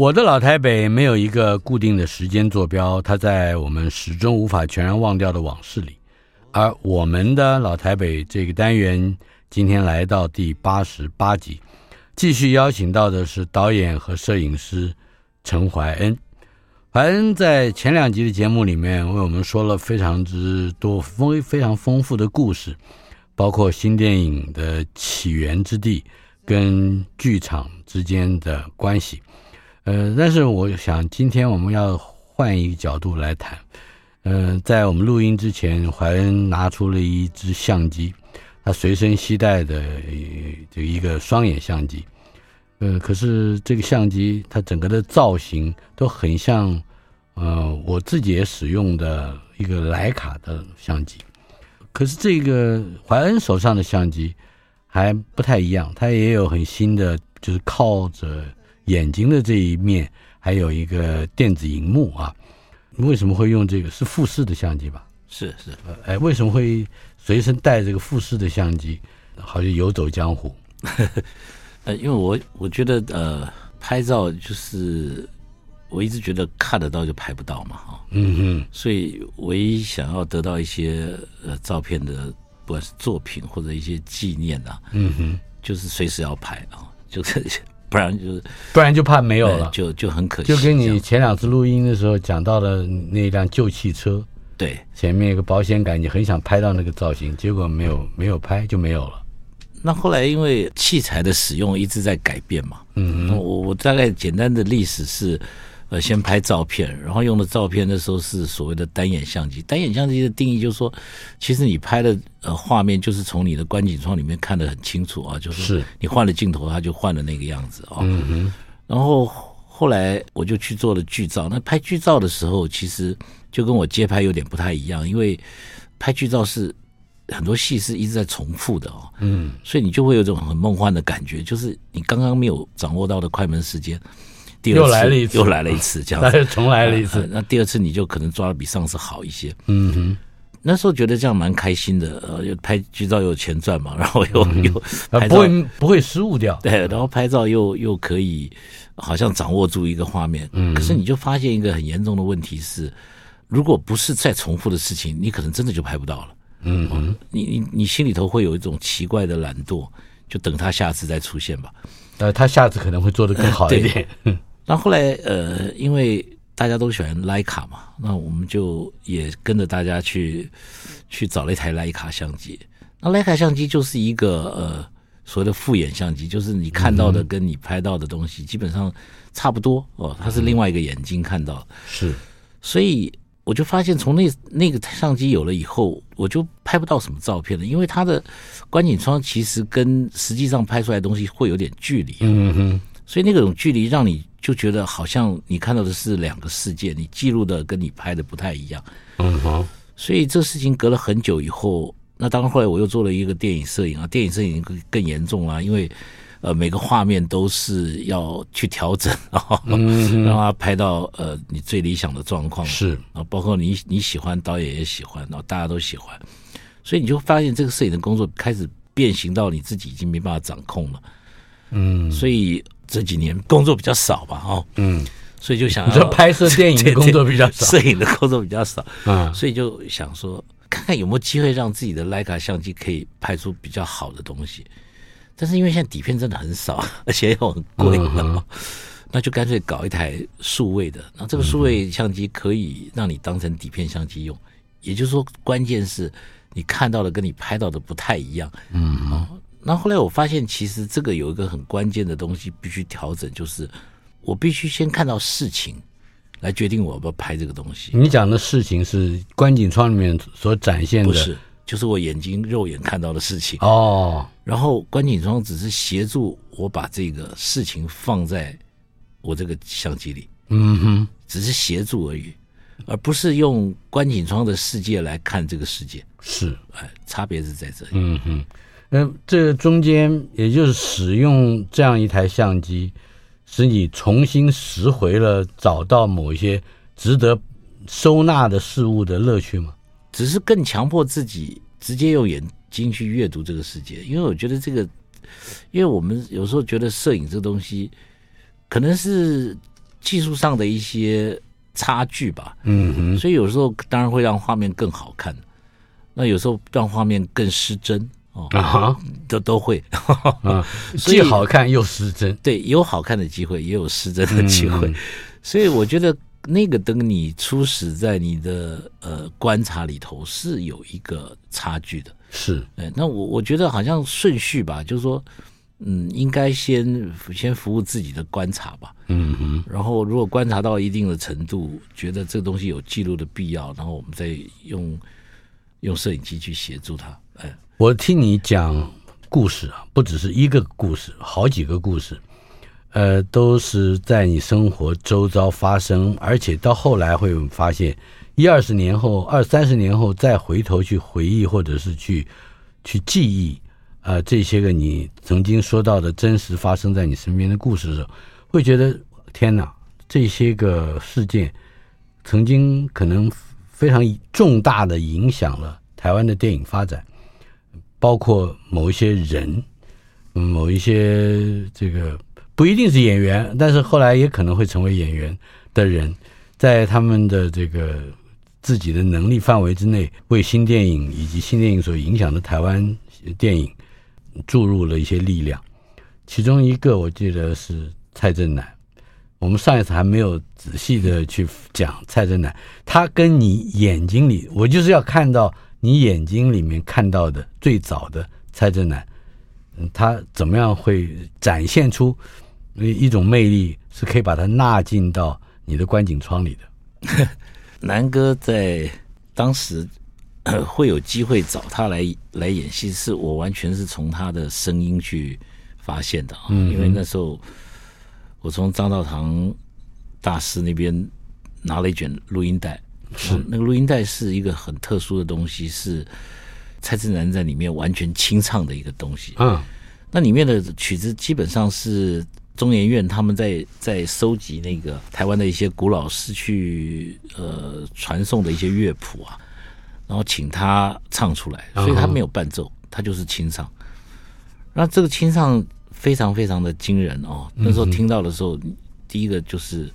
我的老台北没有一个固定的时间坐标，它在我们始终无法全然忘掉的往事里。而我们的老台北这个单元今天来到第八十八集，继续邀请到的是导演和摄影师陈怀恩。怀恩在前两集的节目里面为我们说了非常之多丰非常丰富的故事，包括新电影的起源之地跟剧场之间的关系。呃，但是我想今天我们要换一个角度来谈。呃，在我们录音之前，怀恩拿出了一支相机，他随身携带的这一个双眼相机。呃，可是这个相机它整个的造型都很像，呃，我自己也使用的一个徠卡的相机。可是这个怀恩手上的相机还不太一样，它也有很新的，就是靠着。眼睛的这一面还有一个电子荧幕啊，你为什么会用这个？是富士的相机吧？是是，哎，为什么会随身带这个富士的相机？好像游走江湖。呃，因为我我觉得呃，拍照就是我一直觉得看得到就拍不到嘛，哈，嗯哼，所以唯一想要得到一些呃照片的，不管是作品或者一些纪念啊，嗯哼，就是随时要拍啊，就是。不然就是，不然就怕没有了，就就很可惜。就跟你前两次录音的时候讲到的那辆旧汽车，对，前面有个保险杆，你很想拍到那个造型，结果没有没有拍就没有了。那后来因为器材的使用一直在改变嘛，嗯，我我大概简单的历史是。呃，先拍照片，然后用的照片那时候是所谓的单眼相机。单眼相机的定义就是说，其实你拍的呃画面就是从你的观景窗里面看得很清楚啊，就是你换了镜头，它就换了那个样子啊。嗯哼。然后后来我就去做了剧照。那拍剧照的时候，其实就跟我街拍有点不太一样，因为拍剧照是很多戏是一直在重复的哦。嗯。所以你就会有一种很梦幻的感觉，就是你刚刚没有掌握到的快门时间。第二次又来了一次，又来了一次，这样子，重来了一次。那第二次你就可能抓的比上次好一些。嗯哼，那时候觉得这样蛮开心的，呃，又拍剧照又有钱赚嘛，然后又、嗯、又不会不会失误掉。对，然后拍照又又可以好像掌握住一个画面。嗯，可是你就发现一个很严重的问题是，如果不是再重复的事情，你可能真的就拍不到了。嗯哼，你你你心里头会有一种奇怪的懒惰，就等他下次再出现吧。呃，他下次可能会做得更好一点。对那后来，呃，因为大家都喜欢徕卡嘛，那我们就也跟着大家去去找了一台徕卡相机。那徕卡相机就是一个呃所谓的复眼相机，就是你看到的跟你拍到的东西基本上差不多哦，它是另外一个眼睛看到。是，所以我就发现，从那那个相机有了以后，我就拍不到什么照片了，因为它的观景窗其实跟实际上拍出来的东西会有点距离。嗯哼。所以那种距离让你就觉得好像你看到的是两个世界，你记录的跟你拍的不太一样。嗯哼。所以这事情隔了很久以后，那当然后来我又做了一个电影摄影啊，电影摄影更更严重啊，因为呃每个画面都是要去调整啊，让它拍到呃你最理想的状况。是啊，包括你你喜欢，导演也喜欢，然后大家都喜欢，所以你就发现这个摄影的工作开始变形到你自己已经没办法掌控了。嗯，所以。这几年工作比较少吧，哦，嗯，所以就想要拍摄电影的 工作比较少，摄影的工作比较少，嗯，所以就想说看看有没有机会让自己的徕卡相机可以拍出比较好的东西。但是因为现在底片真的很少，而且又很贵，嗯，那就干脆搞一台数位的。那这个数位相机可以让你当成底片相机用，也就是说，关键是你看到的跟你拍到的不太一样，嗯，那后来我发现，其实这个有一个很关键的东西必须调整，就是我必须先看到事情，来决定我要不要拍这个东西。你讲的事情是观景窗里面所展现的，不是，就是我眼睛肉眼看到的事情哦。然后观景窗只是协助我把这个事情放在我这个相机里，嗯哼，只是协助而已，而不是用观景窗的世界来看这个世界。是，哎，差别是在这里。嗯哼。那这中间，也就是使用这样一台相机，使你重新拾回了找到某一些值得收纳的事物的乐趣吗？只是更强迫自己直接用眼睛去阅读这个世界，因为我觉得这个，因为我们有时候觉得摄影这东西，可能是技术上的一些差距吧。嗯哼，所以有时候当然会让画面更好看，那有时候让画面更失真。哦啊，都都会啊，既好看又失真。对，有好看的机会，也有失真的机会。嗯、所以我觉得那个灯，你初始在你的呃观察里头是有一个差距的。是，哎，那我我觉得好像顺序吧，就是说，嗯，应该先先服务自己的观察吧。嗯嗯。然后，如果观察到一定的程度，觉得这个东西有记录的必要，然后我们再用用摄影机去协助他。哎。我听你讲故事啊，不只是一个故事，好几个故事，呃，都是在你生活周遭发生，而且到后来会发现，一二十年后、二三十年后再回头去回忆，或者是去去记忆，呃，这些个你曾经说到的真实发生在你身边的故事的时候，会觉得天哪，这些个事件曾经可能非常重大的影响了台湾的电影发展。包括某一些人，某一些这个不一定是演员，但是后来也可能会成为演员的人，在他们的这个自己的能力范围之内，为新电影以及新电影所影响的台湾电影注入了一些力量。其中一个我记得是蔡振南，我们上一次还没有仔细的去讲蔡振南，他跟你眼睛里，我就是要看到。你眼睛里面看到的最早的蔡振南，嗯，他怎么样会展现出一种魅力，是可以把它纳进到你的观景窗里的？南哥在当时 会有机会找他来来演戏，是我完全是从他的声音去发现的啊，因为那时候我从张道堂大师那边拿了一卷录音带。是那个录音带是一个很特殊的东西，是蔡振南在里面完全清唱的一个东西。嗯，那里面的曲子基本上是中研院他们在在收集那个台湾的一些古老失去呃传颂的一些乐谱啊，然后请他唱出来，所以他没有伴奏，他就是清唱。那这个清唱非常非常的惊人哦，那时候听到的时候，第一个就是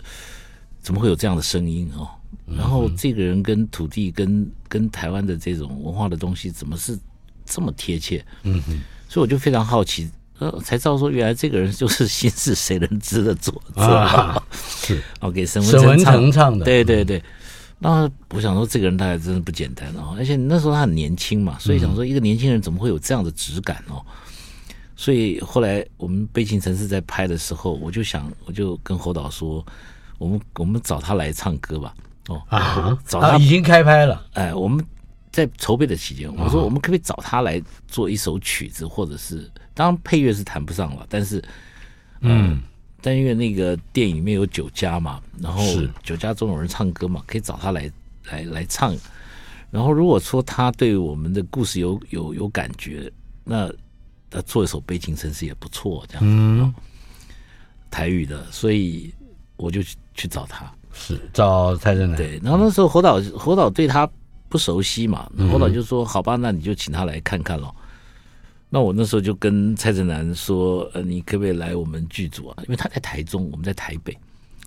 怎么会有这样的声音哦？然后这个人跟土地跟跟台湾的这种文化的东西怎么是这么贴切？嗯哼，所以我就非常好奇，呃，才知道说原来这个人就是《心是谁人知》的作者啊，是。哦，给沈沈文成唱。的，对对对。那我想说，这个人大概真的不简单哦，而且那时候他很年轻嘛，所以想说一个年轻人怎么会有这样的质感哦？所以后来我们《悲情城市》在拍的时候，我就想，我就跟侯导说，我们我们找他来唱歌吧。哦啊，找他、啊、已经开拍了。哎，我们在筹备的期间，我说我们可不可以找他来做一首曲子，或者是当然配乐是谈不上了，但是嗯，嗯，但因为那个电影里面有酒家嘛，然后酒家中有人唱歌嘛，可以找他来来来唱。然后如果说他对我们的故事有有有感觉，那他做一首《悲情城市》也不错，这样子，嗯，台语的，所以我就去去找他。是找蔡振南对，然后那时候侯导侯导对他不熟悉嘛，侯导就说：“好吧，那你就请他来看看喽。”那我那时候就跟蔡振南说：“呃，你可不可以来我们剧组啊？因为他在台中，我们在台北。”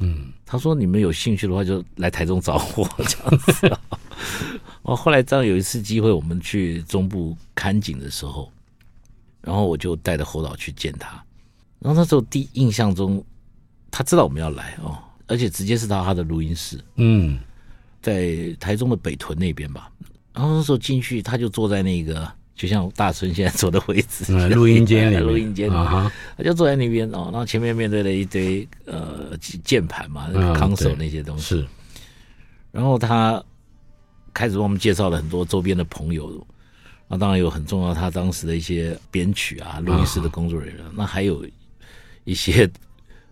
嗯，他说：“你们有兴趣的话，就来台中找我这样子。”哦，后来这样有一次机会，我们去中部看景的时候，然后我就带着侯导去见他。然后那时候第一印象中，他知道我们要来哦。而且直接是到他的录音室，嗯，在台中的北屯那边吧。然后那时候进去，他就坐在那个就像大春现在坐的位置，嗯，录音间里，录音间里，啊、他就坐在那边哦，然后前面面对了一堆呃键盘嘛，那个 console 那些东西，是，然后他开始帮我们介绍了很多周边的朋友。那当然有很重要，他当时的一些编曲啊、录音室的工作人员，啊、那还有一些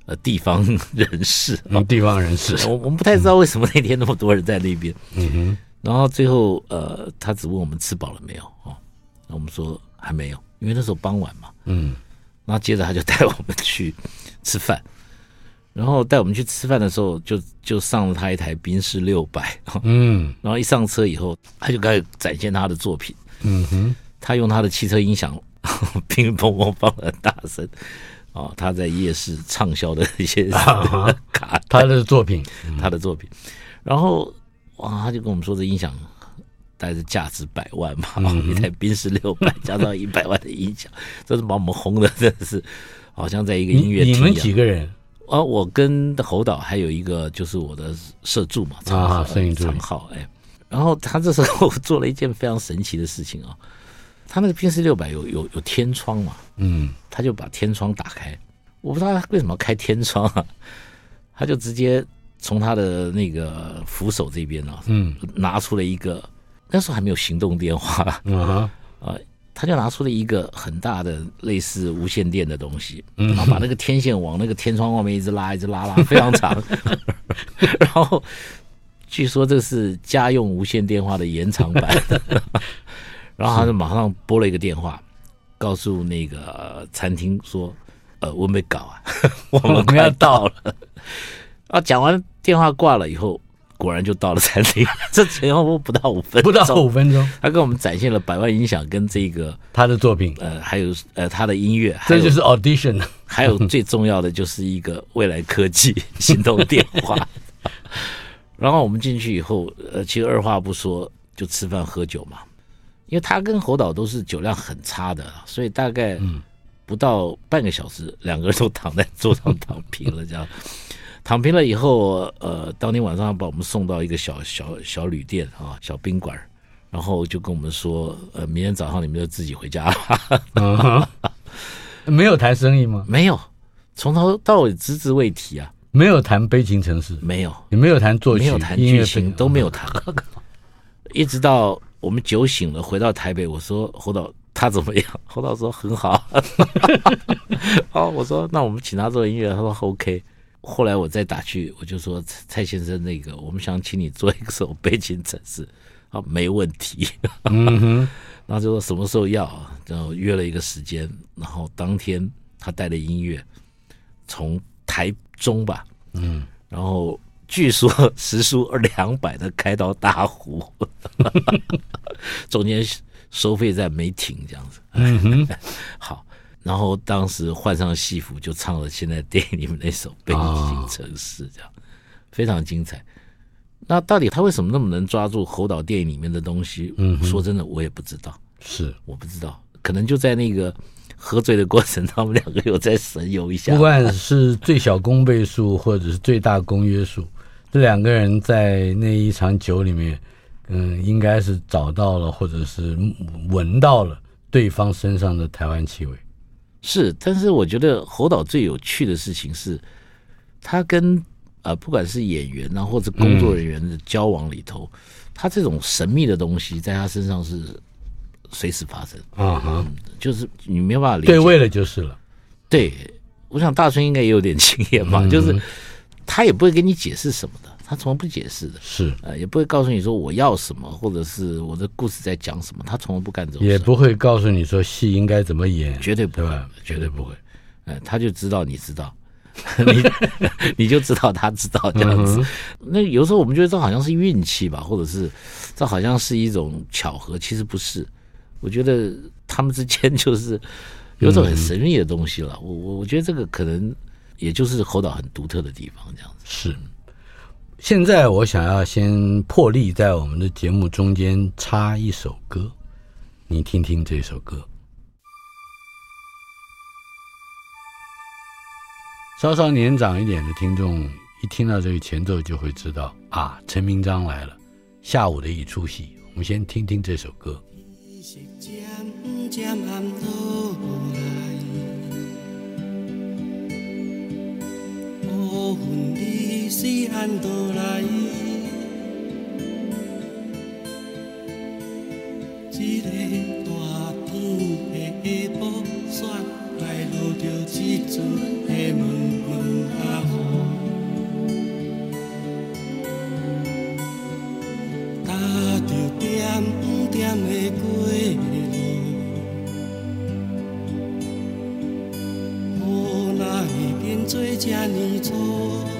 呃地方人士，嗯，地方人士，我我们不太知道为什么那天那么多人在那边。嗯哼。然后最后呃，他只问我们吃饱了没有啊，那我们说还没有，因为那时候傍晚嘛。嗯。然后接着他就 带我们去吃饭，然后带我们去吃饭的时候就，就就上了他一台宾士六百。嗯。然后一上车以后，他就开始展现他的作品。嗯哼，他用他的汽车音响，乒乒乓乓放的很大声，哦，他在夜市畅销的一些 卡，他的作品，他的作品，然后哇，他就跟我们说，这音响带着价值百万嘛，一台宾士六百加上一百万的音响，这是把我们轰的，真的是好像在一个音乐厅。你们几个人？啊，我跟侯导还有一个就是我的社助嘛，啊，摄影助长浩，哎。然后他这时候做了一件非常神奇的事情啊，他那个宾士六百有有有天窗嘛，嗯，他就把天窗打开，我不知道他为什么要开天窗啊，他就直接从他的那个扶手这边啊，嗯，拿出了一个那时候还没有行动电话，啊，他就拿出了一个很大的类似无线电的东西，然后把那个天线往那个天窗外面一直拉，一直拉拉，非常长，然后。据说这是家用无线电话的延长版，然后他就马上拨了一个电话，告诉那个餐厅说：“呃，我没搞啊，我们快要到了。”啊，讲完电话挂了以后，果然就到了餐厅。这前后不到五分钟，不到五分钟，他给我们展现了百万音响跟这个他的作品，呃，还有呃他的音乐，这就是 audition，还有最重要的就是一个未来科技行动电话。然后我们进去以后，呃，其实二话不说就吃饭喝酒嘛，因为他跟侯导都是酒量很差的，所以大概不到半个小时，两个人都躺在桌上躺平了，这样躺平了以后，呃，当天晚上把我们送到一个小小小旅店啊，小宾馆，然后就跟我们说，呃，明天早上你们就自己回家了。嗯，没有谈生意吗？没有，从头到尾只字未提啊。没有谈悲情城市，没有，也没有谈作曲，没有谈剧情，都没有谈。一直到我们酒醒了，回到台北，我说侯导他怎么样？侯导说很好。好，我说那我们请他做音乐，他说 OK。后来我再打去，我就说蔡先生，那个我们想请你做一首悲情城市，啊，没问题。嗯哼，然后就说什么时候要，然后约了一个时间，然后当天他带的音乐从台中吧，嗯，然后据说时速二两百的开到大湖，中间收费站没停，这样子。嗯哼，好，然后当时换上戏服就唱了现在电影里面那首《北京城市》，这样、哦、非常精彩。那到底他为什么那么能抓住侯导电影里面的东西？嗯，说真的，我也不知道。是，我不知道，可能就在那个。喝醉的过程，他们两个有在神游一下。不管是最小公倍数，或者是最大公约数，这两个人在那一场酒里面，嗯，应该是找到了，或者是闻到了对方身上的台湾气味。是，但是我觉得侯导最有趣的事情是，他跟呃，不管是演员啊，或者工作人员的交往里头，嗯、他这种神秘的东西在他身上是。随时发生啊哈、嗯，就是你没有办法理解。对位了就是了。对，我想大春应该也有点经验吧，嗯、就是他也不会给你解释什么的，他从来不解释的。是，呃，也不会告诉你说我要什么，或者是我的故事在讲什么，他从来不干这种事。也不会告诉你说戏应该怎么演，绝对不会，对？绝对不会。呃，他就知道你知道，你 你就知道他知道这样子。嗯、那有时候我们觉得这好像是运气吧，或者是这好像是一种巧合，其实不是。我觉得他们之间就是有种很神秘的东西了。我我我觉得这个可能也就是侯导很独特的地方，这样子。是。现在我想要先破例在我们的节目中间插一首歌，你听听这首歌。稍稍年长一点的听众一听到这个前奏就会知道啊，陈明章来了。下午的一出戏，我们先听听这首歌。渐渐暗落来，乌云里是按倒来，一个大天的下晡雪来落着这阵的闷闷啊雨，踏着点点的过做这呢粗？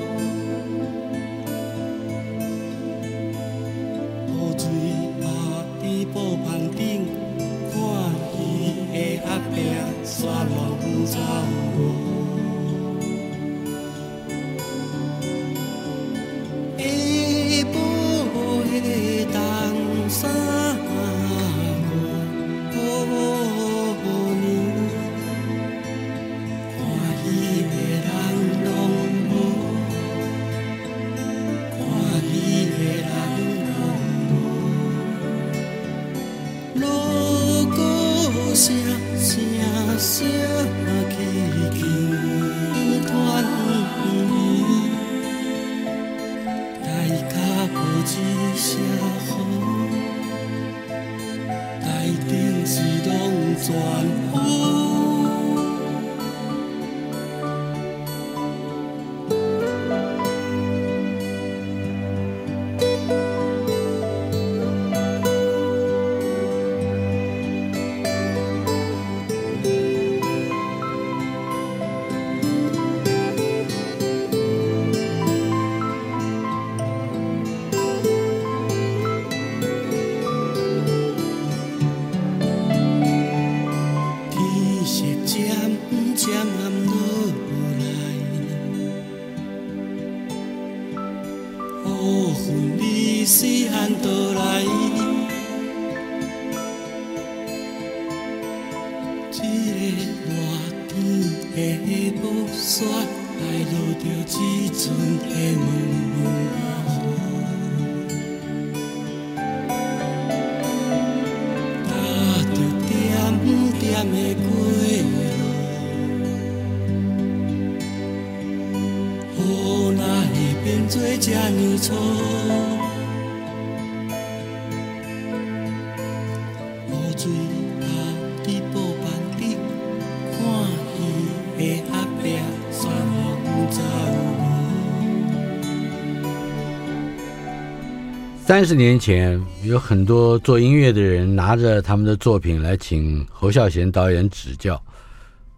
三十年前，有很多做音乐的人拿着他们的作品来请侯孝贤导演指教。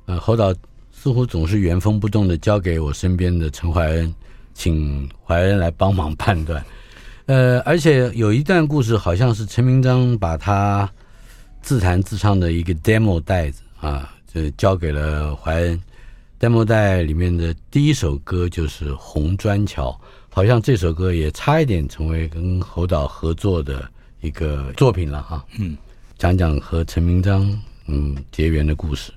呃，侯导似乎总是原封不动的交给我身边的陈怀恩，请怀恩来帮忙判断。呃，而且有一段故事，好像是陈明章把他自弹自唱的一个 demo 带子啊，就交给了怀恩。demo 带里面的第一首歌就是《红砖桥》。好像这首歌也差一点成为跟侯导合作的一个作品了哈。嗯，讲讲和陈明章嗯结缘的故事。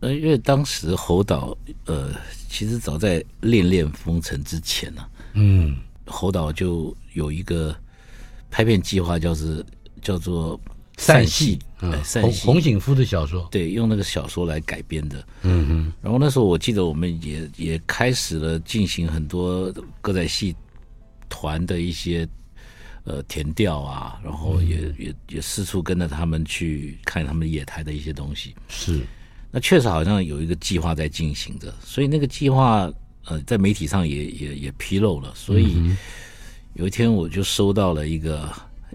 呃，因为当时侯导呃，其实早在《恋恋风尘》之前呢、啊，嗯，侯导就有一个拍片计划，叫是叫做。散戏，嗯，洪洪景夫的小说，对，用那个小说来改编的，嗯哼。然后那时候我记得我们也也开始了进行很多歌仔戏团的一些呃填调啊，然后也、嗯、也也四处跟着他们去看他们野台的一些东西。是，那确实好像有一个计划在进行着，所以那个计划呃在媒体上也也也披露了，所以有一天我就收到了一个。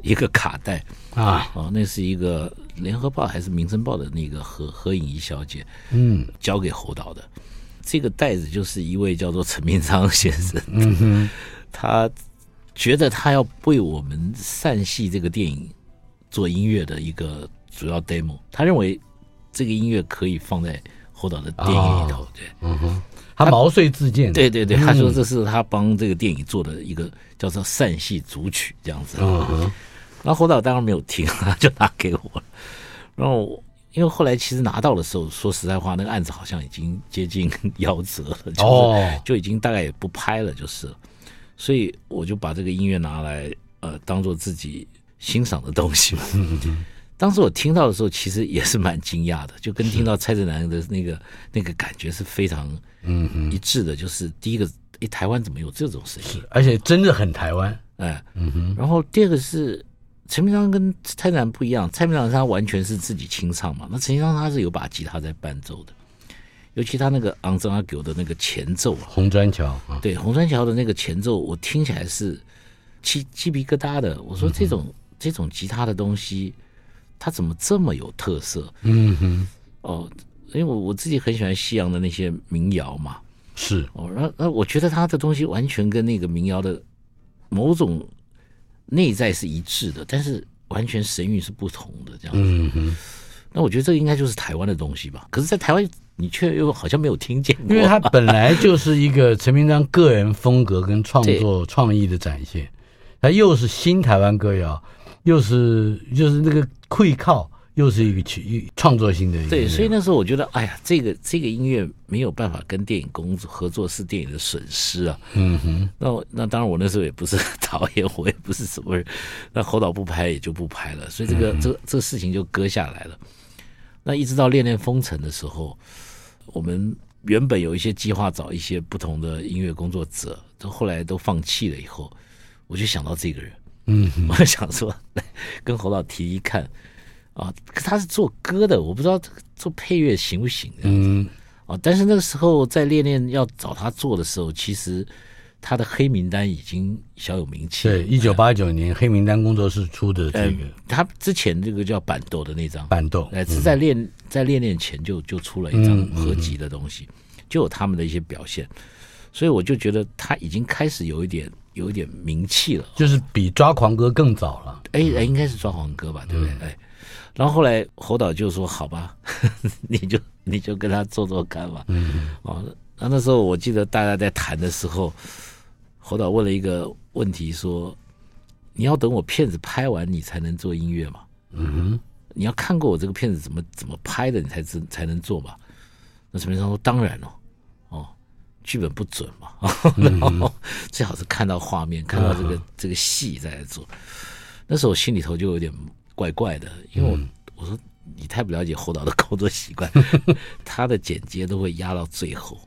一个卡带。啊，哦，那是一个联合报还是民生报的那个何何颖仪小姐，嗯，交给侯导的。这个袋子就是一位叫做陈明章先生，嗯哼，他觉得他要为我们散戏这个电影做音乐的一个主要 demo，他认为这个音乐可以放在侯导的电影里头，对，嗯哼，他毛遂自荐，对对对，他说这是他帮这个电影做的一个叫做散戏组曲这样子，嗯哼。然后侯导当然没有听，就拿给我了。然后因为后来其实拿到的时候，说实在话，那个案子好像已经接近 夭折了，就是就已经大概也不拍了，就是。所以我就把这个音乐拿来，呃，当做自己欣赏的东西嘛。当时我听到的时候，其实也是蛮惊讶的，就跟听到蔡振南的那个那个感觉是非常嗯一致的。就是第一个，哎，台湾怎么有这种声音？而且真的很台湾，哎，嗯哼。然后第二个是陈明章跟蔡振南不一样，蔡明章他完全是自己清唱嘛，那陈明章他是有把吉他在伴奏的，尤其他那个《昂张阿狗》的那个前奏啊，红砖桥，对，红砖桥的那个前奏，我听起来是鸡鸡皮疙瘩的。我说这种、嗯、这种吉他的东西。他怎么这么有特色？嗯哼，哦，因为我我自己很喜欢西洋的那些民谣嘛，是哦，那那我觉得他的东西完全跟那个民谣的某种内在是一致的，但是完全神韵是不同的这样子。嗯哼，那我觉得这个应该就是台湾的东西吧？可是，在台湾你却又好像没有听见过，因为他 本来就是一个陈明章个人风格跟创作创意的展现，他又是新台湾歌谣。又是就是那个溃靠，又是一个曲创作性的音乐。对，所以那时候我觉得，哎呀，这个这个音乐没有办法跟电影工作合作是电影的损失啊。嗯哼。那那当然，我那时候也不是导演，我也不是什么人。那侯导不拍也就不拍了，所以这个、嗯、这个、这个事情就搁下来了。那一直到《恋恋风尘》的时候，我们原本有一些计划找一些不同的音乐工作者，都后来都放弃了。以后我就想到这个人。嗯，我想说，跟侯导提一看，啊，他是做歌的，我不知道做配乐行不行这样子。嗯，啊，但是那个时候在恋恋要找他做的时候，其实他的黑名单已经小有名气。对，一九八九年黑名单工作室出的这个，他之前这个叫板豆的那张板豆，哎，是在恋在恋恋前就就出了一张合集的东西，就有他们的一些表现，所以我就觉得他已经开始有一点。有一点名气了，就是比抓狂哥更早了。哎哎，应该是抓狂哥吧，对不对？哎，然后后来侯导就说：“好吧，你就你就跟他做做看吧。”嗯，哦，那那时候我记得大家在谈的时候，侯导问了一个问题，说：“你要等我片子拍完，你才能做音乐吗？”嗯哼，你要看过我这个片子怎么怎么拍的，你才知才能做嘛？那陈明章说：“当然了。”哦剧本不准嘛，然后最好是看到画面，看到这个这个戏再来做。那时候我心里头就有点怪怪的，因为我我说你太不了解侯导的工作习惯，他的剪接都会压到最后，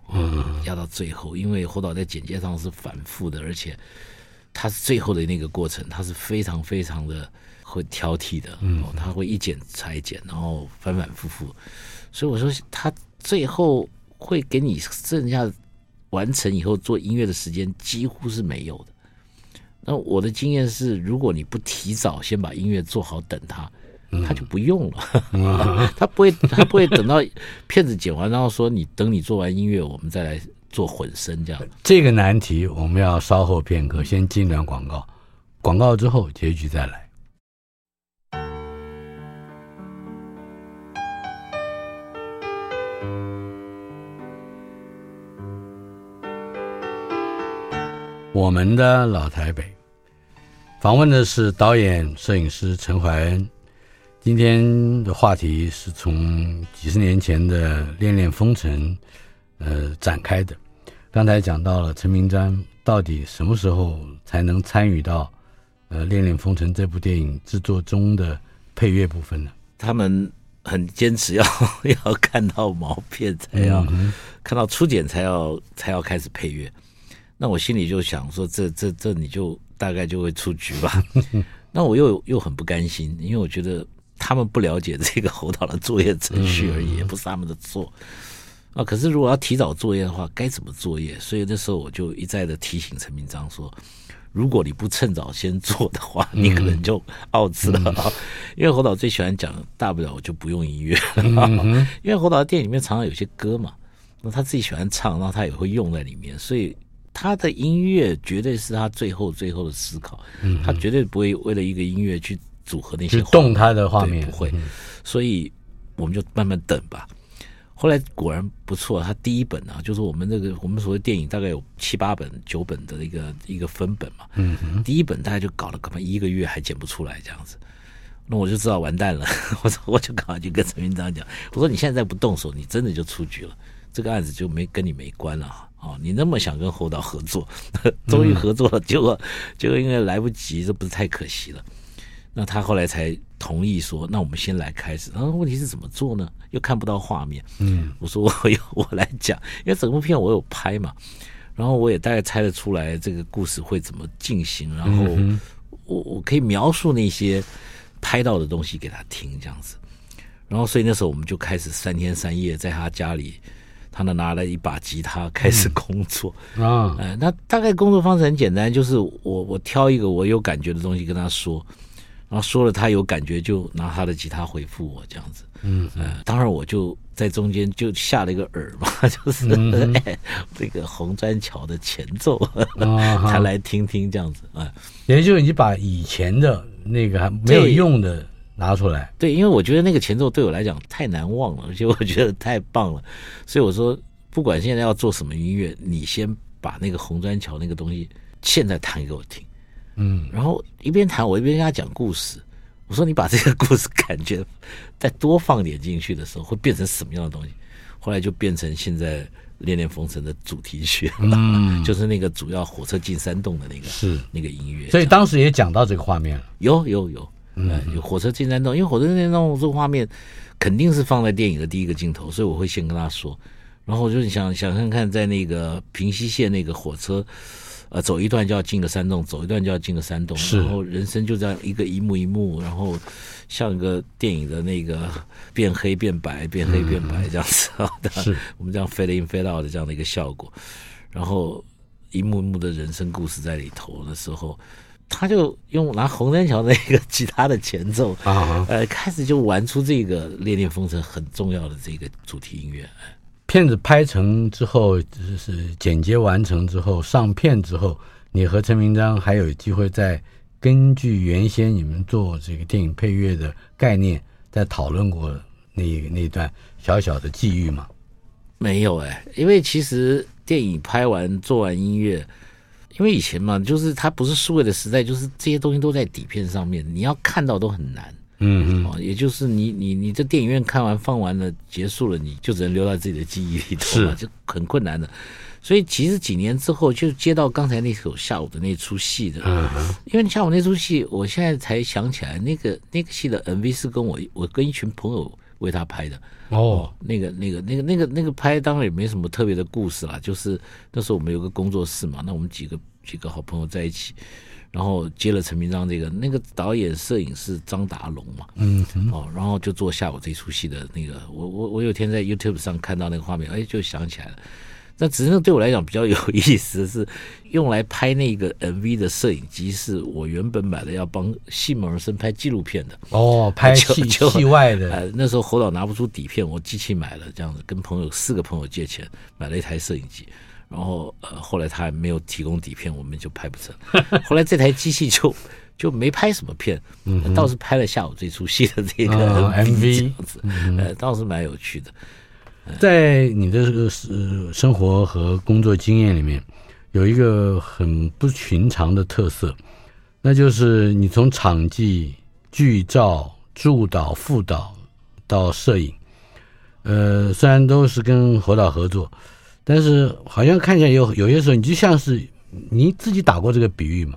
压到最后，因为侯导在剪接上是反复的，而且他是最后的那个过程，他是非常非常的会挑剔的，他会一剪裁剪，然后反反复复，所以我说他最后会给你剩下。完成以后做音乐的时间几乎是没有的。那我的经验是，如果你不提早先把音乐做好，等他，他就不用了。嗯、他不会，他不会等到片子剪完，然后说你等你做完音乐，我们再来做混声这样。这个难题我们要稍后片刻，先进段广告，广告之后结局再来。我们的老台北，访问的是导演、摄影师陈怀恩。今天的话题是从几十年前的《恋恋风尘》呃展开的。刚才讲到了陈明章到底什么时候才能参与到呃《恋恋风尘》这部电影制作中的配乐部分呢？他们很坚持要 要看到毛片才要、嗯、看到初剪才要才要开始配乐。那我心里就想说这，这这这你就大概就会出局吧。那我又又很不甘心，因为我觉得他们不了解这个侯导的作业程序而已，也不是他们的错啊。可是如果要提早作业的话，该怎么作业？所以那时候我就一再的提醒陈明章说，如果你不趁早先做的话，你可能就 out 了。因为侯导最喜欢讲，大不了我就不用音乐。因为侯导的电影里面常常有些歌嘛，那他自己喜欢唱，然后他也会用在里面，所以。他的音乐绝对是他最后最后的思考，嗯，他绝对不会为了一个音乐去组合那些去动他的画面，不会。所以我们就慢慢等吧。后来果然不错，他第一本啊，就是我们那个我们所谓电影大概有七八本、九本的一个一个分本嘛，嗯，第一本大概就搞了可能一个月还剪不出来这样子，那我就知道完蛋了，我说我就赶快去跟陈明章讲，我说你现在不动手，你真的就出局了，这个案子就没跟你没关了。哦，你那么想跟侯导合作，终于合作了，结果结果因为来不及，这不是太可惜了？那他后来才同意说，那我们先来开始。然后问题是怎么做呢？又看不到画面。嗯，我说我有我来讲，因为整部片我有拍嘛，然后我也大概猜得出来这个故事会怎么进行，然后我我可以描述那些拍到的东西给他听，这样子。然后所以那时候我们就开始三天三夜在他家里。他呢拿了一把吉他开始工作。啊，呃，那大概工作方式很简单，就是我我挑一个我有感觉的东西跟他说，然后说了他有感觉就拿他的吉他回复我这样子，嗯。呃，当然我就在中间就下了一个饵嘛，就是、嗯、哎这个红砖桥的前奏，他来听听这样子啊，也就是你把以前的那个还没有用的。拿出来，对，因为我觉得那个前奏对我来讲太难忘了，而且我觉得太棒了，所以我说，不管现在要做什么音乐，你先把那个红砖桥那个东西现在弹给我听，嗯，然后一边弹我一边跟他讲故事。我说你把这个故事感觉再多放点进去的时候，会变成什么样的东西？后来就变成现在《恋恋风尘》的主题曲，嗯，就是那个主要火车进山洞的那个是那个音乐。所以当时也讲到这个画面了，有有有。嗯，有火车进山洞，因为火车进山洞这个画面肯定是放在电影的第一个镜头，所以我会先跟他说。然后我就想想看看，在那个平西线那个火车，呃，走一段就要进个山洞，走一段就要进个山洞，然后人生就这样一个一幕一幕，然后像一个电影的那个变黑变白，变黑变白这样子啊，是 我们这样 fade in fade out 的这样的一个效果，然后一幕一幕的人生故事在里头的时候。他就用拿红山桥那个吉他的前奏啊，呃，开始就玩出这个《烈恋风尘》很重要的这个主题音乐。片子拍成之后，就是剪接完成之后，上片之后，你和陈明章还有机会再根据原先你们做这个电影配乐的概念，再讨论过那那段小小的际遇吗？没有哎，因为其实电影拍完做完音乐。因为以前嘛，就是它不是数位的时代，就是这些东西都在底片上面，你要看到都很难。嗯嗯，哦，也就是你你你这电影院看完放完了结束了，你就只能留在自己的记忆里头了，就很困难的。所以其实几年之后，就接到刚才那首下午的那出戏的，嗯，因为下午那出戏，我现在才想起来，那个那个戏的 MV 是跟我我跟一群朋友为他拍的。哦，那个那个那个那个那个拍当然也没什么特别的故事啦，就是那时候我们有个工作室嘛，那我们几个几个好朋友在一起，然后接了陈明章这个那个导演摄影师张达龙嘛，嗯，哦，然后就做下午这出戏的那个，我我我有天在 YouTube 上看到那个画面，哎，就想起来了。那只是对我来讲比较有意思的是，用来拍那个 MV 的摄影机是我原本买了，要帮戏梦人生拍纪录片的。哦，拍戏 戏外的。呃，那时候侯导拿不出底片，我机器买了，这样子跟朋友四个朋友借钱买了一台摄影机，然后呃后来他还没有提供底片，我们就拍不成。后来这台机器就就没拍什么片，倒是拍了下午这出戏的这个 MV 这样子，呃，倒是蛮有趣的。在你的这个是生活和工作经验里面，有一个很不寻常的特色，那就是你从场记、剧照、助导、副导到摄影，呃，虽然都是跟侯导合作，但是好像看起来有有些时候，你就像是你自己打过这个比喻嘛，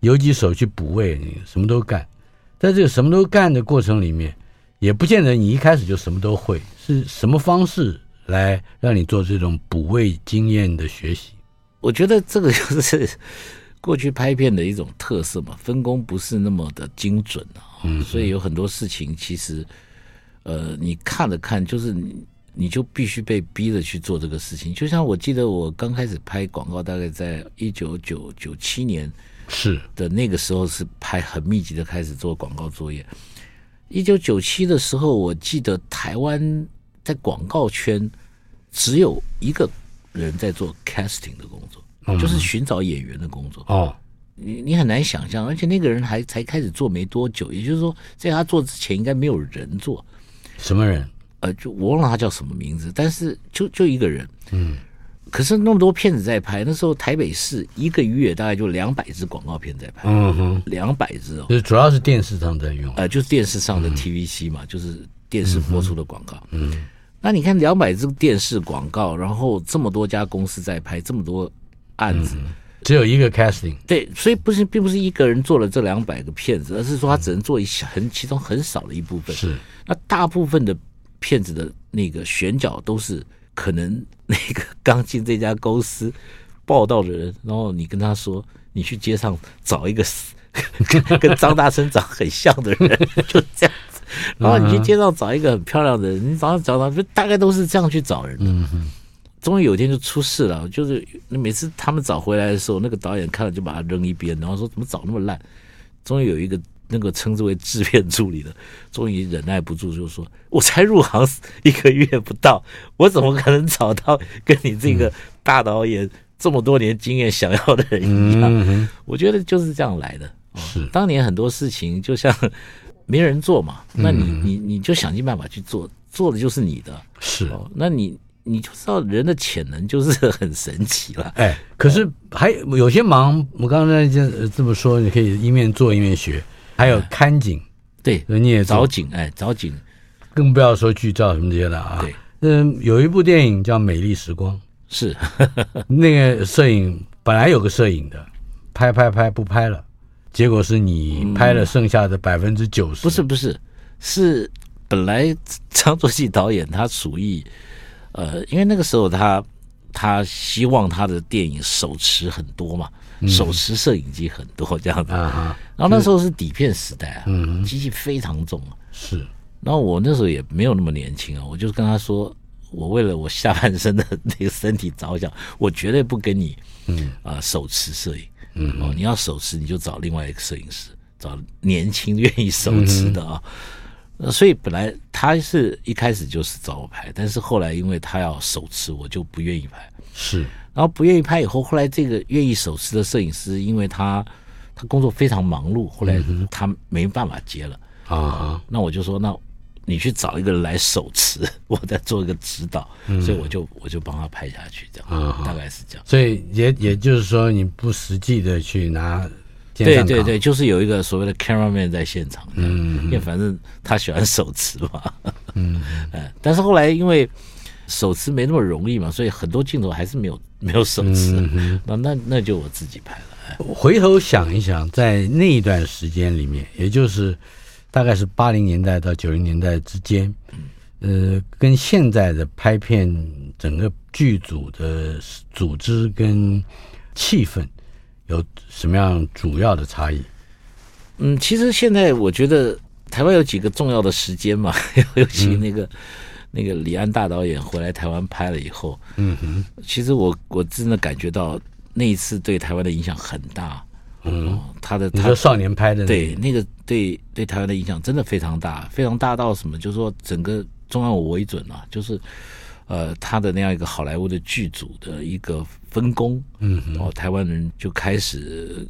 游击手去补位，你什么都干，在这个什么都干的过程里面。也不见得你一开始就什么都会，是什么方式来让你做这种补位经验的学习？我觉得这个就是 过去拍片的一种特色嘛，分工不是那么的精准啊，嗯，所以有很多事情其实，呃，你看了看，就是你你就必须被逼着去做这个事情。就像我记得我刚开始拍广告，大概在一九九九七年是的那个时候，是拍很密集的开始做广告作业。一九九七的时候，我记得台湾在广告圈只有一个人在做 casting 的工作，嗯、就是寻找演员的工作。哦，你你很难想象，而且那个人还才开始做没多久，也就是说，在他做之前应该没有人做。什么人？呃，就我忘了他叫什么名字，但是就就一个人。嗯。可是那么多片子在拍，那时候台北市一个月大概就两百支广告片在拍，嗯哼，两百支哦，就是主要是电视上在用，呃，就是电视上的 TVC 嘛，嗯、就是电视播出的广告。嗯，嗯，那你看两百支电视广告，然后这么多家公司在拍，这么多案子，嗯、只有一个 casting，对，所以不是并不是一个人做了这两百个片子，而是说他只能做一小很其中很少的一部分。是，那大部分的片子的那个选角都是可能那个刚进这家公司报道的人，然后你跟他说，你去街上找一个 跟张大生长很像的人，就这样子，然后你去街上找一个很漂亮的人，你早上找就大概都是这样去找人的。终于有一天就出事了，就是每次他们找回来的时候，那个导演看了就把他扔一边，然后说怎么找那么烂。终于有一个那个称之为制片助理的，终于忍耐不住，就说：“我才入行一个月不到，我怎么可能找到跟你这个大导演这么多年经验想要的人一样？”我觉得就是这样来的。是当年很多事情就像没人做嘛，那你你你就想尽办法去做，做的就是你的。是，那你。你就知道人的潜能就是很神奇了，哎，可是还有些忙，我刚才就这么说，你可以一面做一面学，还有看景，对，你也找景，哎，找景，更不要说剧照什么这些的啊。对，嗯，有一部电影叫《美丽时光》，是那个摄影本来有个摄影的，拍拍拍不拍了，结果是你拍了剩下的百分之九十，不是不是，是本来张作骥导演他属于。呃，因为那个时候他他希望他的电影手持很多嘛，嗯、手持摄影机很多这样子。啊、然后那时候是底片时代啊，嗯、机器非常重啊。是。然后我那时候也没有那么年轻啊，我就跟他说，我为了我下半身的那个身体着想，我绝对不跟你嗯啊、呃、手持摄影。嗯。哦，你要手持你就找另外一个摄影师，找年轻愿意手持的啊。嗯所以本来他是一开始就是找我拍，但是后来因为他要手持，我就不愿意拍。是，然后不愿意拍以后，后来这个愿意手持的摄影师，因为他他工作非常忙碌，后来他没办法接了啊。那我就说，那你去找一个人来手持，我再做一个指导。所以我就我就帮他拍下去，这样，大概是这样。所以也也就是说，你不实际的去拿。对对对，就是有一个所谓的 cameraman 在现场，嗯，因为反正他喜欢手持嘛，嗯，哎，但是后来因为手持没那么容易嘛，所以很多镜头还是没有 没有手持，嗯、那那那就我自己拍了。哎，回头想一想，在那一段时间里面，也就是大概是八零年代到九零年代之间，呃，跟现在的拍片整个剧组的组织跟气氛。有什么样主要的差异？嗯，其实现在我觉得台湾有几个重要的时间嘛，尤其那个、嗯、那个李安大导演回来台湾拍了以后，嗯哼，其实我我真的感觉到那一次对台湾的影响很大。嗯，他的他你说少年拍的那对那个对对台湾的影响真的非常大，非常大到什么？就是说整个中央我为准啊，就是。呃，他的那样一个好莱坞的剧组的一个分工，嗯，然后台湾人就开始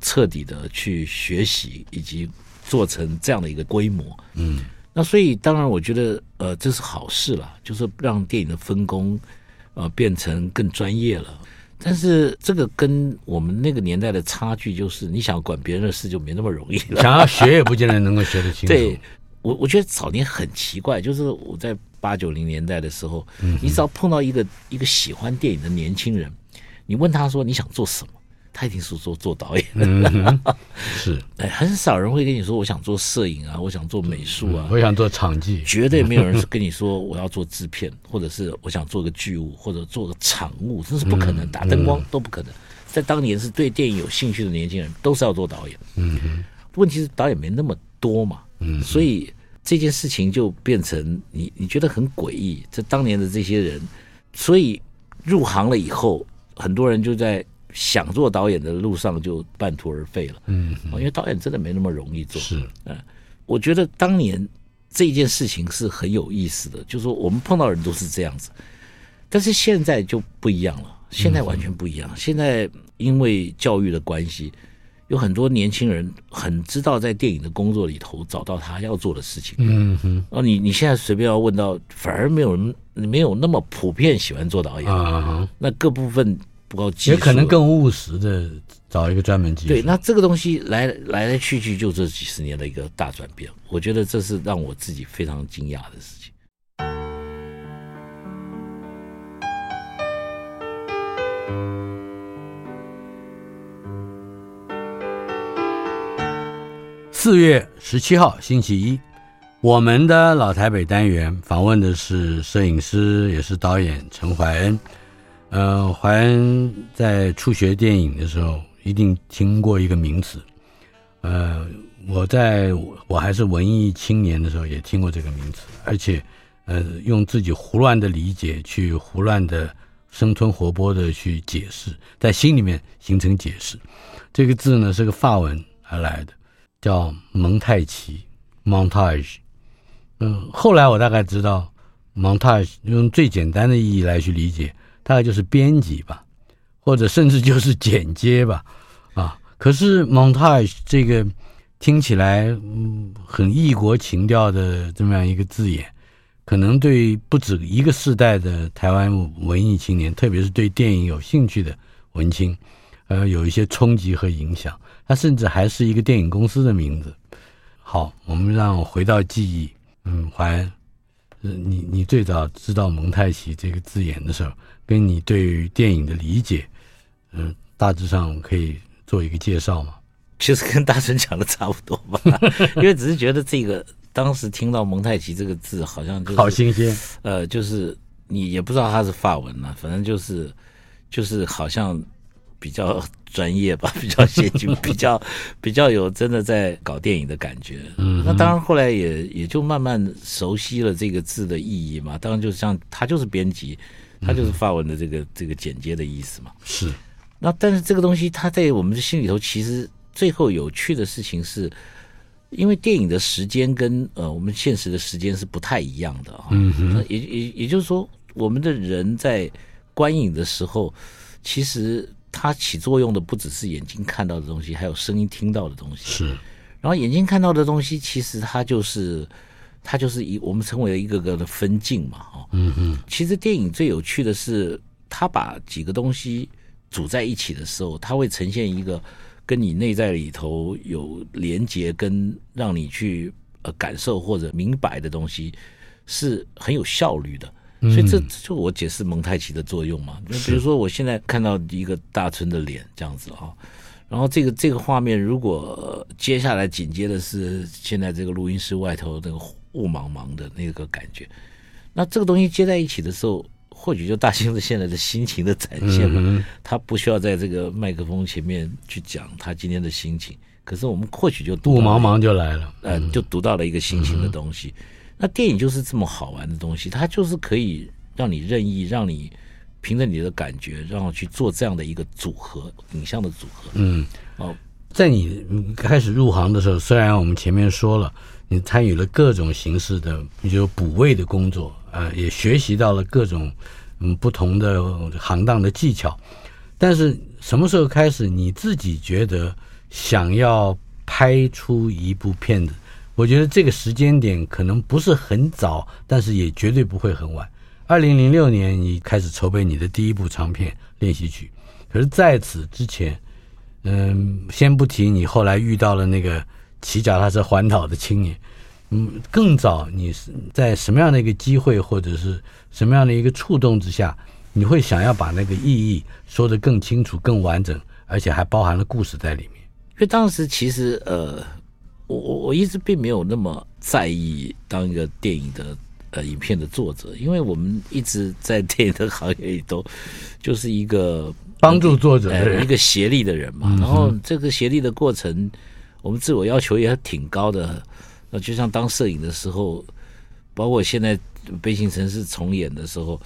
彻底的去学习，以及做成这样的一个规模，嗯，那所以当然我觉得，呃，这是好事了，就是让电影的分工，呃，变成更专业了。但是这个跟我们那个年代的差距，就是你想管别人的事就没那么容易了，想要学也不见得能够学得清楚。对。我我觉得早年很奇怪，就是我在八九零年代的时候，你只要碰到一个一个喜欢电影的年轻人，你问他说你想做什么，他一定是说做导演。嗯、是，哎，很少人会跟你说我想做摄影啊，我想做美术啊，我想做场记，绝对没有人跟你说我要做制片，或者是我想做个剧务，或者做个场务，这是不可能，打灯光都不可能。在当年是对电影有兴趣的年轻人，都是要做导演。嗯，问题是导演没那么多嘛。嗯，所以这件事情就变成你你觉得很诡异。这当年的这些人，所以入行了以后，很多人就在想做导演的路上就半途而废了。嗯，因为导演真的没那么容易做。是，嗯，我觉得当年这件事情是很有意思的，就是说我们碰到人都是这样子，但是现在就不一样了，现在完全不一样。现在因为教育的关系。有很多年轻人很知道在电影的工作里头找到他要做的事情。嗯哼。哦，你你现在随便要问到，反而没有人没有那么普遍喜欢做导演啊。那各部分不够技术，也可能更务实的找一个专门技术。对，那这个东西来来来去去就这几十年的一个大转变，我觉得这是让我自己非常惊讶的事情。四月十七号星期一，我们的老台北单元访问的是摄影师，也是导演陈怀恩。呃，怀恩在初学电影的时候，一定听过一个名词。呃，我在我还是文艺青年的时候，也听过这个名词，而且，呃，用自己胡乱的理解去胡乱的生吞活剥的去解释，在心里面形成解释。这个字呢，是个法文而来的，叫蒙太奇 （montage）。嗯，后来我大概知道，montage 用最简单的意义来去理解，大概就是编辑吧，或者甚至就是剪接吧。啊，可是 montage 这个听起来嗯很异国情调的这么样一个字眼，可能对不止一个世代的台湾文艺青年，特别是对电影有兴趣的文青，呃，有一些冲击和影响。它甚至还是一个电影公司的名字。好，我们让我回到记忆。嗯，怀恩，你你最早知道蒙太奇这个字眼的时候，跟你对于电影的理解，嗯，大致上可以做一个介绍吗？其实跟大神讲的差不多吧，因为只是觉得这个当时听到蒙太奇这个字，好像就是好新鲜。呃，就是你也不知道它是法文嘛，反正就是就是好像。比较专业吧，比较先进，比较比较有真的在搞电影的感觉。嗯，那当然后来也也就慢慢熟悉了这个字的意义嘛。当然就像他就是编辑，它就是法文的这个这个简洁的意思嘛。是。那但是这个东西它在我们的心里头，其实最后有趣的事情是，因为电影的时间跟呃我们现实的时间是不太一样的啊。嗯哼。也也也就是说，我们的人在观影的时候，其实。它起作用的不只是眼睛看到的东西，还有声音听到的东西。是，然后眼睛看到的东西，其实它就是它就是一我们称为一个个的分镜嘛，哈。嗯嗯。其实电影最有趣的是，它把几个东西组在一起的时候，它会呈现一个跟你内在里头有连接，跟让你去呃感受或者明白的东西，是很有效率的。所以这就我解释蒙太奇的作用嘛。那比如说我现在看到一个大春的脸这样子啊，然后这个这个画面如果接下来紧接的是现在这个录音室外头那个雾茫茫的那个感觉，那这个东西接在一起的时候，或许就大兴子现在的心情的展现嘛。他不需要在这个麦克风前面去讲他今天的心情，可是我们或许就雾茫茫就来了，呃，就读到了一个心情的东西。那电影就是这么好玩的东西，它就是可以让你任意，让你凭着你的感觉，然后去做这样的一个组合，影像的组合。嗯，哦，在你开始入行的时候，虽然我们前面说了，你参与了各种形式的，比如补位的工作，呃，也学习到了各种嗯不同的行当的技巧，但是什么时候开始你自己觉得想要拍出一部片子？我觉得这个时间点可能不是很早，但是也绝对不会很晚。二零零六年，你开始筹备你的第一部长片练习曲，可是在此之前，嗯，先不提你后来遇到了那个骑脚踏车环岛的青年，嗯，更早你是在什么样的一个机会或者是什么样的一个触动之下，你会想要把那个意义说得更清楚、更完整，而且还包含了故事在里面？因为当时其实呃。我我我一直并没有那么在意当一个电影的呃影片的作者，因为我们一直在电影的行业里都就是一个帮助作者的一个协力的人嘛。然后这个协力的过程，我们自我要求也挺高的。那就像当摄影的时候，包括现在《悲情城市》重演的时候，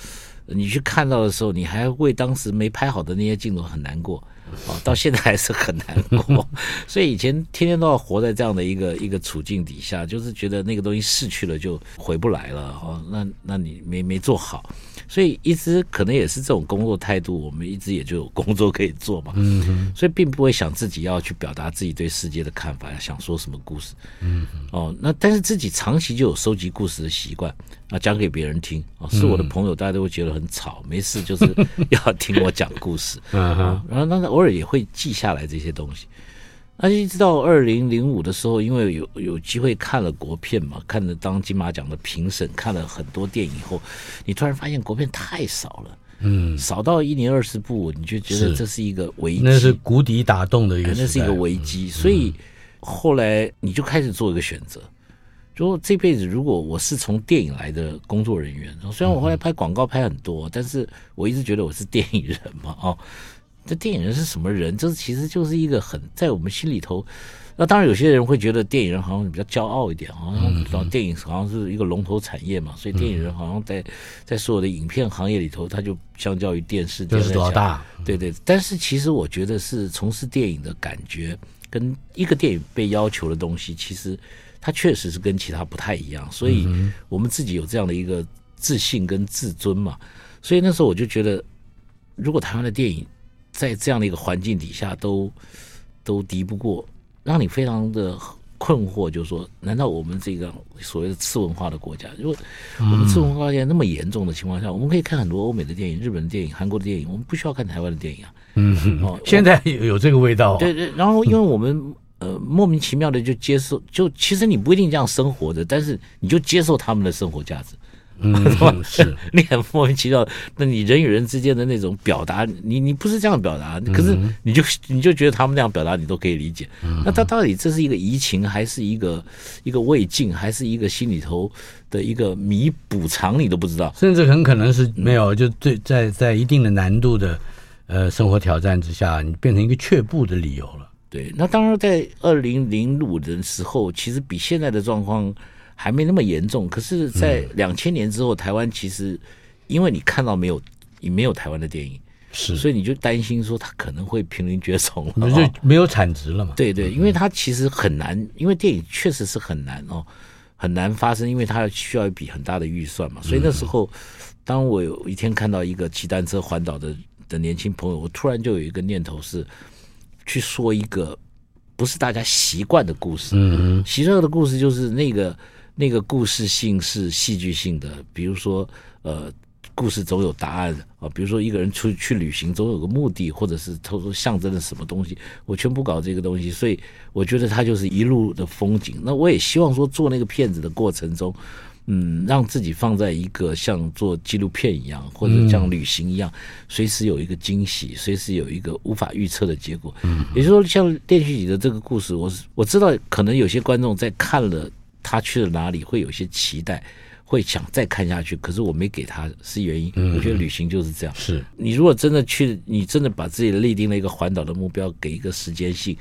你去看到的时候，你还为当时没拍好的那些镜头很难过。啊，到现在还是很难过，所以以前天天都要活在这样的一个一个处境底下，就是觉得那个东西逝去了就回不来了哦，那那你没没做好。所以一直可能也是这种工作态度，我们一直也就有工作可以做嘛。嗯哼。所以并不会想自己要去表达自己对世界的看法，想说什么故事。嗯哼。哦，那但是自己长期就有收集故事的习惯，啊，讲给别人听。哦，是我的朋友，大家都会觉得很吵，没事就是要听我讲故事。嗯哼。然后那偶尔也会记下来这些东西。那一直到二零零五的时候，因为有有机会看了国片嘛，看了当金马奖的评审，看了很多电影以后，你突然发现国片太少了，嗯，少到一年二十部，你就觉得这是一个危机，那是谷底打洞的一个，那是一个危机。所以后来你就开始做一个选择，就说这辈子如果我是从电影来的工作人员，虽然我后来拍广告拍很多，但是我一直觉得我是电影人嘛，哦，这电影人是什么人？这其实就是一个很在我们心里头。那当然，有些人会觉得电影人好像比较骄傲一点，好像电影好像是一个龙头产业嘛，所以电影人好像在在所有的影片行业里头，他就相较于电视就是多大？对对。但是其实我觉得是从事电影的感觉，跟一个电影被要求的东西，其实它确实是跟其他不太一样。所以我们自己有这样的一个自信跟自尊嘛。所以那时候我就觉得，如果台湾的电影在这样的一个环境底下都都敌不过。让你非常的困惑，就是说，难道我们这个所谓的次文化的国家，如果我们次文化现在那么严重的情况下，我们可以看很多欧美的电影、日本的电影、韩国的电影，我们不需要看台湾的电影啊。嗯，哦，现在有有这个味道。对对，然后因为我们呃莫名其妙的就接受，就其实你不一定这样生活的，但是你就接受他们的生活价值。嗯，是 你很莫名其妙。那你人与人之间的那种表达，你你不是这样表达，可是你就你就觉得他们那样表达，你都可以理解。那他到底这是一个移情，还是一个一个未尽，还是一个心里头的一个弥补偿，你都不知道。甚至很可能是没有，就对在在一定的难度的呃生活挑战之下，你变成一个却步的理由了。对，那当然在二零零五的时候，其实比现在的状况。还没那么严重，可是，在两千年之后，台湾其实因为你看到没有，你没有台湾的电影，是，所以你就担心说它可能会濒临绝种了，那就没有产值了嘛？对对，因为它其实很难，因为电影确实是很难哦，很难发生，因为它需要一笔很大的预算嘛。所以那时候，当我有一天看到一个骑单车环岛的的年轻朋友，我突然就有一个念头是去说一个不是大家习惯的故事。嗯，习惯的故事就是那个。那个故事性是戏剧性的，比如说，呃，故事总有答案啊。比如说，一个人出去旅行，总有个目的，或者是他说象征了什么东西。我全部搞这个东西，所以我觉得它就是一路的风景。那我也希望说，做那个片子的过程中，嗯，让自己放在一个像做纪录片一样，或者像旅行一样，随时有一个惊喜，随时有一个无法预测的结果。嗯，也就是说，像电视剧里的这个故事，我我知道，可能有些观众在看了。他去了哪里会有些期待，会想再看下去。可是我没给他是原因，我觉得旅行就是这样。是你如果真的去，你真的把自己立定了一个环岛的目标，给一个时间性，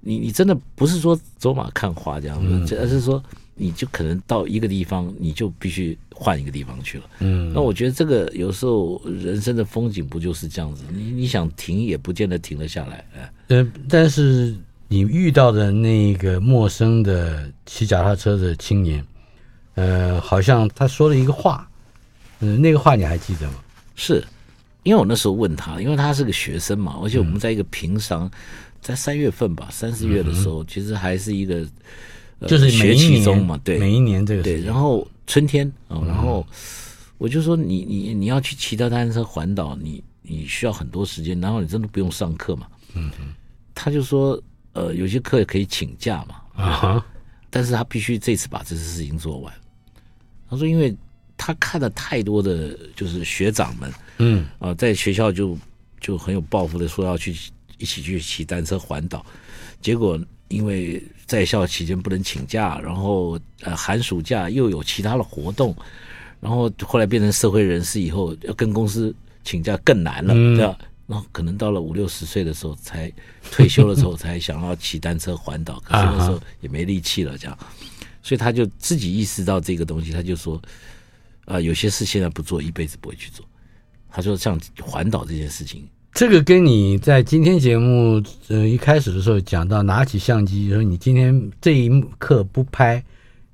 你你真的不是说走马看花这样子，而是说你就可能到一个地方，你就必须换一个地方去了。嗯，那我觉得这个有时候人生的风景不就是这样子？你你想停也不见得停得下来。哎，嗯，但是。你遇到的那个陌生的骑脚踏车的青年，呃，好像他说了一个话，嗯、呃，那个话你还记得吗？是，因为我那时候问他，因为他是个学生嘛，而且我们在一个平常，嗯、在三月份吧，三四月的时候，嗯、其实还是一个，呃、就是学期中嘛，对，每一年这个对，然后春天啊，然后我就说你你你要去骑单车环岛，你你需要很多时间，然后你真的不用上课嘛？嗯嗯，他就说。呃，有些课也可以请假嘛，啊，但是他必须这次把这次事情做完。他说，因为他看了太多的就是学长们，嗯，啊，在学校就就很有抱负的说要去一起去骑单车环岛，结果因为在校期间不能请假，然后呃寒暑假又有其他的活动，然后后来变成社会人士以后要跟公司请假更难了，对吧？然后可能到了五六十岁的时候，才退休的时候，才 想要骑单车环岛。可是那时候也没力气了，这样，所以他就自己意识到这个东西，他就说：“啊、呃，有些事现在不做，一辈子不会去做。”他说：“像环岛这件事情，这个跟你在今天节目呃一开始的时候讲到，拿起相机说你今天这一刻不拍，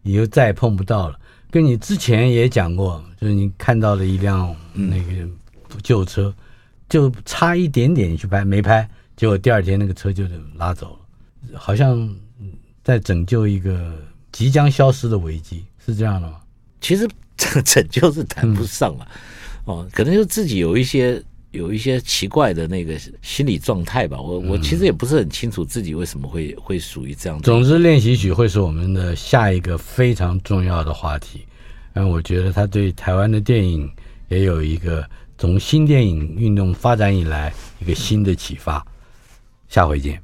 你就再也碰不到了。跟你之前也讲过，就是你看到了一辆那个旧车。嗯”就差一点点去拍，没拍，结果第二天那个车就拉走了，好像在拯救一个即将消失的危机，是这样的吗？其实这个拯救是谈不上了，嗯、哦，可能就自己有一些有一些奇怪的那个心理状态吧。我我其实也不是很清楚自己为什么会会属于这样。总之，练习曲会是我们的下一个非常重要的话题。嗯，我觉得他对台湾的电影也有一个。从新电影运动发展以来，一个新的启发。下回见。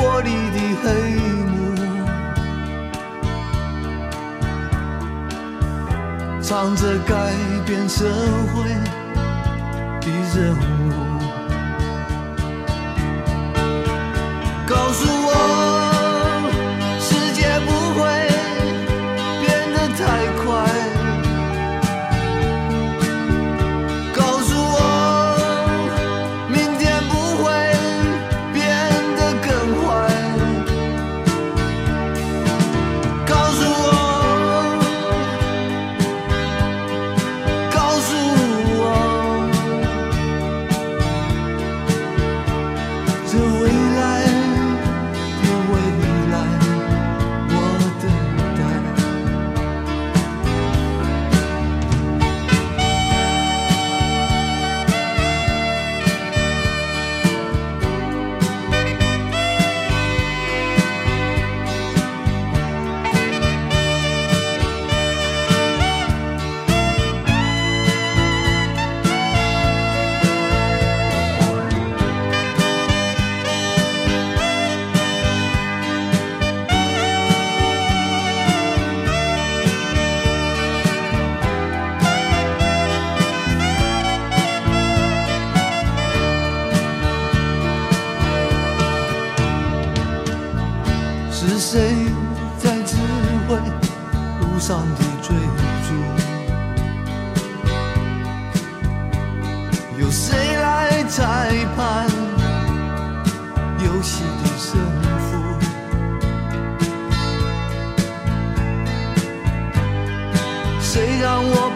玻璃的黑幕，藏着改变社会的任务，告诉我。谁来裁判？游戏的胜负？谁让我